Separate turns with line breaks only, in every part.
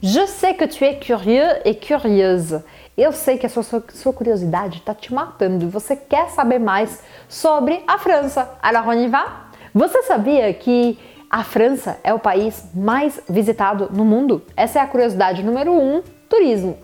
Je sais que tu es curieux et curieuse. Eu sei que a sua, sua curiosidade está te matando. Você quer saber mais sobre a França. Alors on y va? Você sabia que a França é o país mais visitado no mundo? Essa é a curiosidade número um: turismo.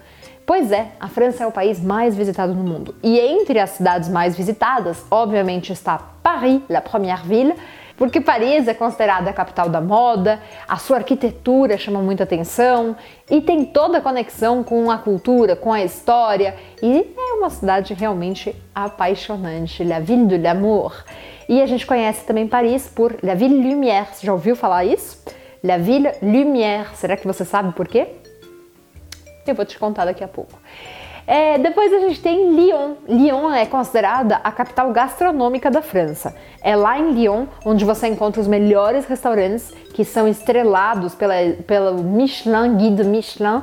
Pois é, a França é o país mais visitado no mundo. E entre as cidades mais visitadas, obviamente está Paris, la première ville, porque Paris é considerada a capital da moda, a sua arquitetura chama muita atenção e tem toda a conexão com a cultura, com a história e é uma cidade realmente apaixonante, la ville de l'amour. E a gente conhece também Paris por la ville lumière. Você já ouviu falar isso? La ville lumière. Será que você sabe por quê? Eu vou te contar daqui a pouco. É, depois a gente tem Lyon. Lyon é considerada a capital gastronômica da França. É lá em Lyon onde você encontra os melhores restaurantes que são estrelados pela, pelo Michelin, Guide Michelin,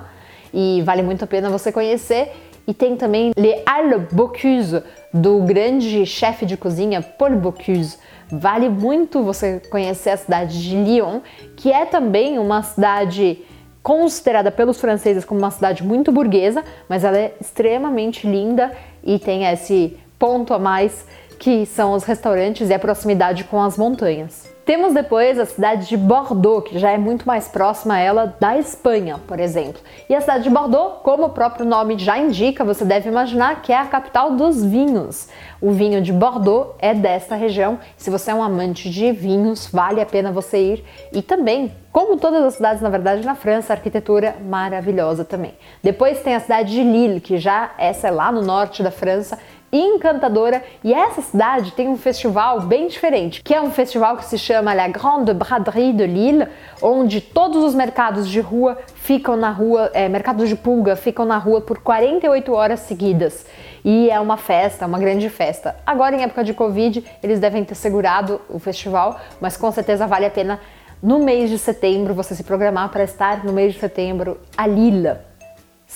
e vale muito a pena você conhecer. E tem também Les Halles Bocuse, do grande chefe de cozinha Paul Bocuse. Vale muito você conhecer a cidade de Lyon, que é também uma cidade considerada pelos franceses como uma cidade muito burguesa, mas ela é extremamente linda e tem esse ponto a mais que são os restaurantes e a proximidade com as montanhas. Temos depois a cidade de Bordeaux, que já é muito mais próxima a ela da Espanha, por exemplo. E a cidade de Bordeaux, como o próprio nome já indica, você deve imaginar que é a capital dos vinhos. O vinho de Bordeaux é desta região. Se você é um amante de vinhos, vale a pena você ir. E também, como todas as cidades, na verdade, na França, arquitetura maravilhosa também. Depois tem a cidade de Lille, que já essa é lá no norte da França, encantadora e essa cidade tem um festival bem diferente, que é um festival que se chama La Grande Braderie de Lille, onde todos os mercados de rua ficam na rua, é, mercados de pulga ficam na rua por 48 horas seguidas. E é uma festa, uma grande festa. Agora em época de Covid, eles devem ter segurado o festival, mas com certeza vale a pena no mês de setembro você se programar para estar no mês de setembro a Lille.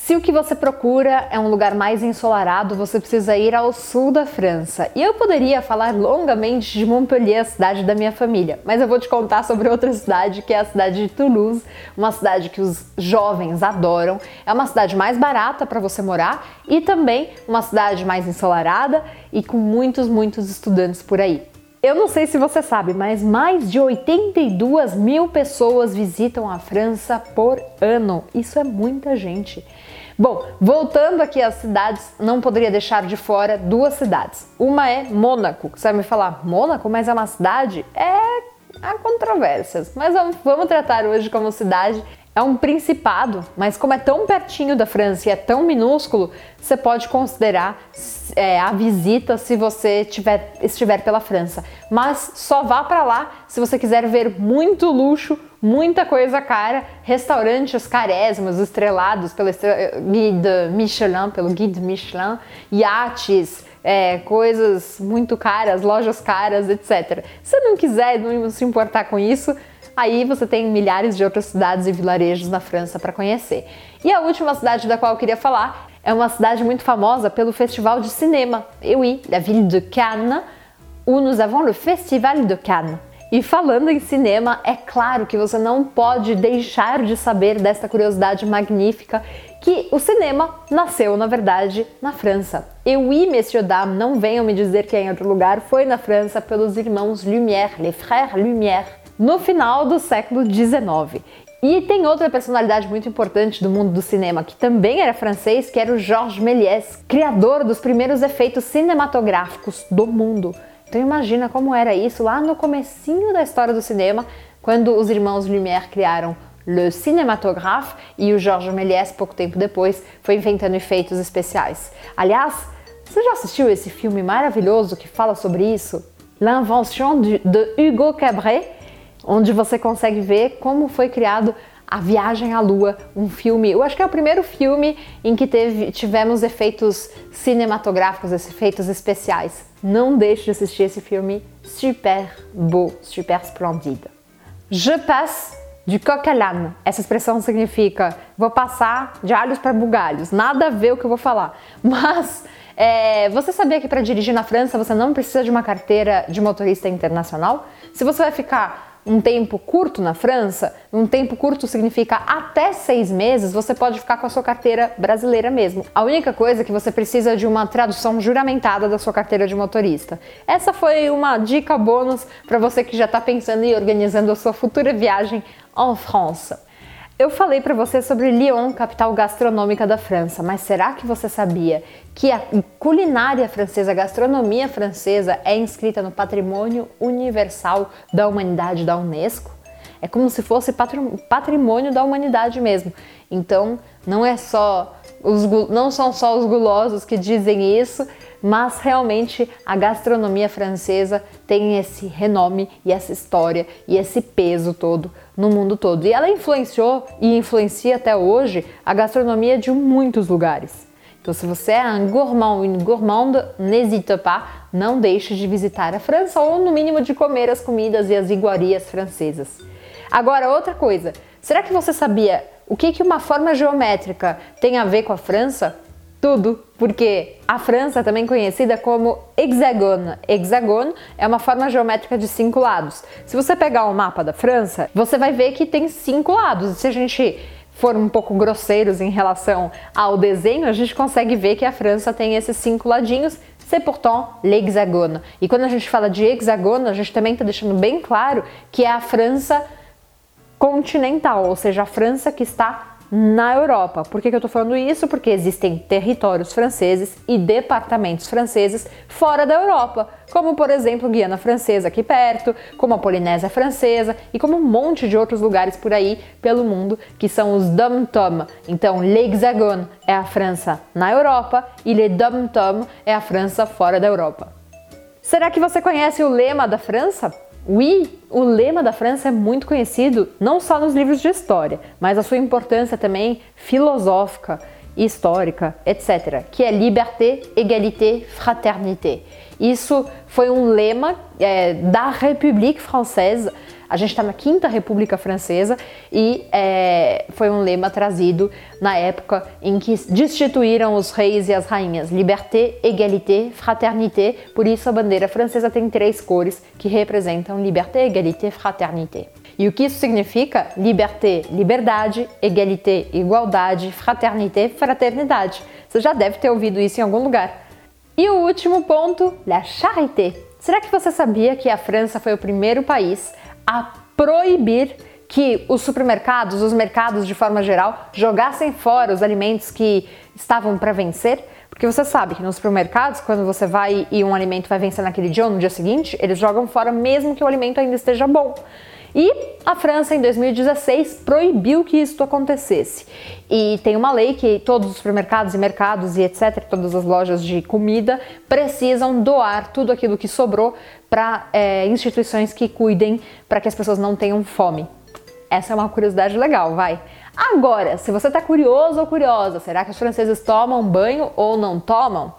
Se o que você procura é um lugar mais ensolarado, você precisa ir ao sul da França. E eu poderia falar longamente de Montpellier, a cidade da minha família, mas eu vou te contar sobre outra cidade, que é a cidade de Toulouse, uma cidade que os jovens adoram. É uma cidade mais barata para você morar e também uma cidade mais ensolarada e com muitos, muitos estudantes por aí. Eu não sei se você sabe, mas mais de 82 mil pessoas visitam a França por ano. Isso é muita gente. Bom, voltando aqui às cidades, não poderia deixar de fora duas cidades. Uma é Mônaco. Você vai me falar, Mônaco, mas é uma cidade? É, há controvérsias, mas vamos tratar hoje como cidade é um principado, mas como é tão pertinho da França e é tão minúsculo, você pode considerar é, a visita se você tiver, estiver pela França. Mas só vá para lá se você quiser ver muito luxo, muita coisa cara, restaurantes carésimos, estrelados pelo guide Michelin, pelo guide Michelin, iates, é, coisas muito caras, lojas caras, etc. Se não quiser, não se importar com isso, Aí você tem milhares de outras cidades e vilarejos na França para conhecer. E a última cidade da qual eu queria falar é uma cidade muito famosa pelo festival de cinema. Et oui, la ville de Cannes, où nous avons le Festival de Cannes. E falando em cinema, é claro que você não pode deixar de saber desta curiosidade magnífica que o cinema nasceu, na verdade, na França. Et oui, messieurs dames, não venham me dizer que é em outro lugar, foi na França pelos irmãos Lumière, les frères Lumière no final do século XIX. E tem outra personalidade muito importante do mundo do cinema, que também era francês, que era o Georges Méliès, criador dos primeiros efeitos cinematográficos do mundo. Então imagina como era isso lá no comecinho da história do cinema, quando os irmãos Lumière criaram Le Cinématographe e o Georges Méliès, pouco tempo depois, foi inventando efeitos especiais. Aliás, você já assistiu esse filme maravilhoso que fala sobre isso? L'invention de Hugo Cabret, onde você consegue ver como foi criado a Viagem à Lua, um filme, eu acho que é o primeiro filme em que teve, tivemos efeitos cinematográficos, efeitos especiais. Não deixe de assistir esse filme super beau, super splendide. Je passe du coq à l'âne. Essa expressão significa vou passar de alhos para bugalhos. Nada a ver o que eu vou falar. Mas é, você sabia que para dirigir na França você não precisa de uma carteira de motorista internacional? Se você vai ficar um tempo curto na França, um tempo curto significa até seis meses, você pode ficar com a sua carteira brasileira mesmo. A única coisa é que você precisa de uma tradução juramentada da sua carteira de motorista. Essa foi uma dica bônus para você que já está pensando em organizando a sua futura viagem en France. Eu falei para você sobre Lyon, capital gastronômica da França, mas será que você sabia que a culinária francesa, a gastronomia francesa é inscrita no Patrimônio Universal da Humanidade da Unesco? É como se fosse patrimônio da humanidade mesmo. Então, não é só os, não são só os gulosos que dizem isso, mas realmente a gastronomia francesa tem esse renome e essa história e esse peso todo no mundo todo. E ela influenciou e influencia até hoje a gastronomia de muitos lugares. Então, se você é um gourmand ou une gourmande, n'hésite pas, não deixe de visitar a França ou no mínimo de comer as comidas e as iguarias francesas. Agora, outra coisa, será que você sabia o que, que uma forma geométrica tem a ver com a França? Tudo, porque a França também conhecida como hexágono. Hexágono é uma forma geométrica de cinco lados. Se você pegar o um mapa da França, você vai ver que tem cinco lados. Se a gente for um pouco grosseiros em relação ao desenho, a gente consegue ver que a França tem esses cinco ladinhos. C'est pourtant l'hexagone. E quando a gente fala de hexagono, a gente também está deixando bem claro que é a França continental, ou seja, a França que está na Europa. Por que, que eu estou falando isso? Porque existem territórios franceses e departamentos franceses fora da Europa, como por exemplo Guiana Francesa aqui perto, como a Polinésia Francesa e como um monte de outros lugares por aí pelo mundo que são os dom-tom. Então, l'Hexagone é a França na Europa e le dom-tom é a França fora da Europa. Será que você conhece o lema da França? Oui, o lema da França é muito conhecido não só nos livros de história, mas a sua importância também filosófica, histórica, etc., que é liberté, égalité, fraternité. Isso foi um lema é, da République Française a gente está na Quinta República Francesa e é, foi um lema trazido na época em que destituíram os reis e as rainhas: liberté, égalité, fraternité. Por isso a bandeira francesa tem três cores que representam liberté, égalité, fraternité. E o que isso significa? Liberté, liberdade, égalité, igualdade, fraternité, fraternidade. Você já deve ter ouvido isso em algum lugar. E o último ponto, la charité. Será que você sabia que a França foi o primeiro país a proibir que os supermercados, os mercados de forma geral, jogassem fora os alimentos que estavam para vencer. Porque você sabe que nos supermercados, quando você vai e um alimento vai vencer naquele dia ou no dia seguinte, eles jogam fora mesmo que o alimento ainda esteja bom. E a França, em 2016, proibiu que isso acontecesse. E tem uma lei que todos os supermercados e mercados e etc., todas as lojas de comida, precisam doar tudo aquilo que sobrou para é, instituições que cuidem para que as pessoas não tenham fome. Essa é uma curiosidade legal, vai. Agora, se você está curioso ou curiosa, será que os franceses tomam banho ou não tomam?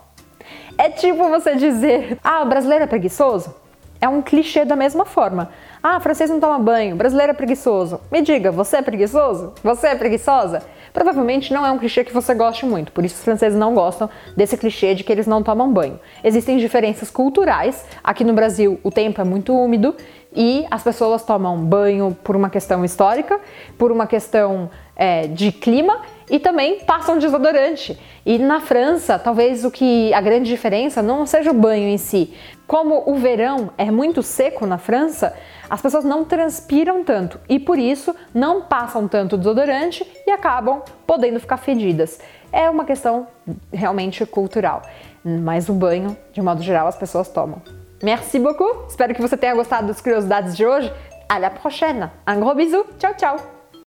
É tipo você dizer, ah, o brasileiro é preguiçoso? É um clichê da mesma forma. Ah, francês não toma banho, brasileiro é preguiçoso. Me diga, você é preguiçoso? Você é preguiçosa? Provavelmente não é um clichê que você goste muito, por isso os franceses não gostam desse clichê de que eles não tomam banho. Existem diferenças culturais. Aqui no Brasil o tempo é muito úmido e as pessoas tomam banho por uma questão histórica, por uma questão é, de clima e também passam desodorante. E na França, talvez o que a grande diferença não seja o banho em si. Como o verão é muito seco na França, as pessoas não transpiram tanto e por isso não passam tanto desodorante e acabam podendo ficar fedidas. É uma questão realmente cultural, mas o banho, de modo geral, as pessoas tomam. Merci beaucoup. Espero que você tenha gostado das curiosidades de hoje. À la prochaine. Un gros bisou. Tchau, tchau.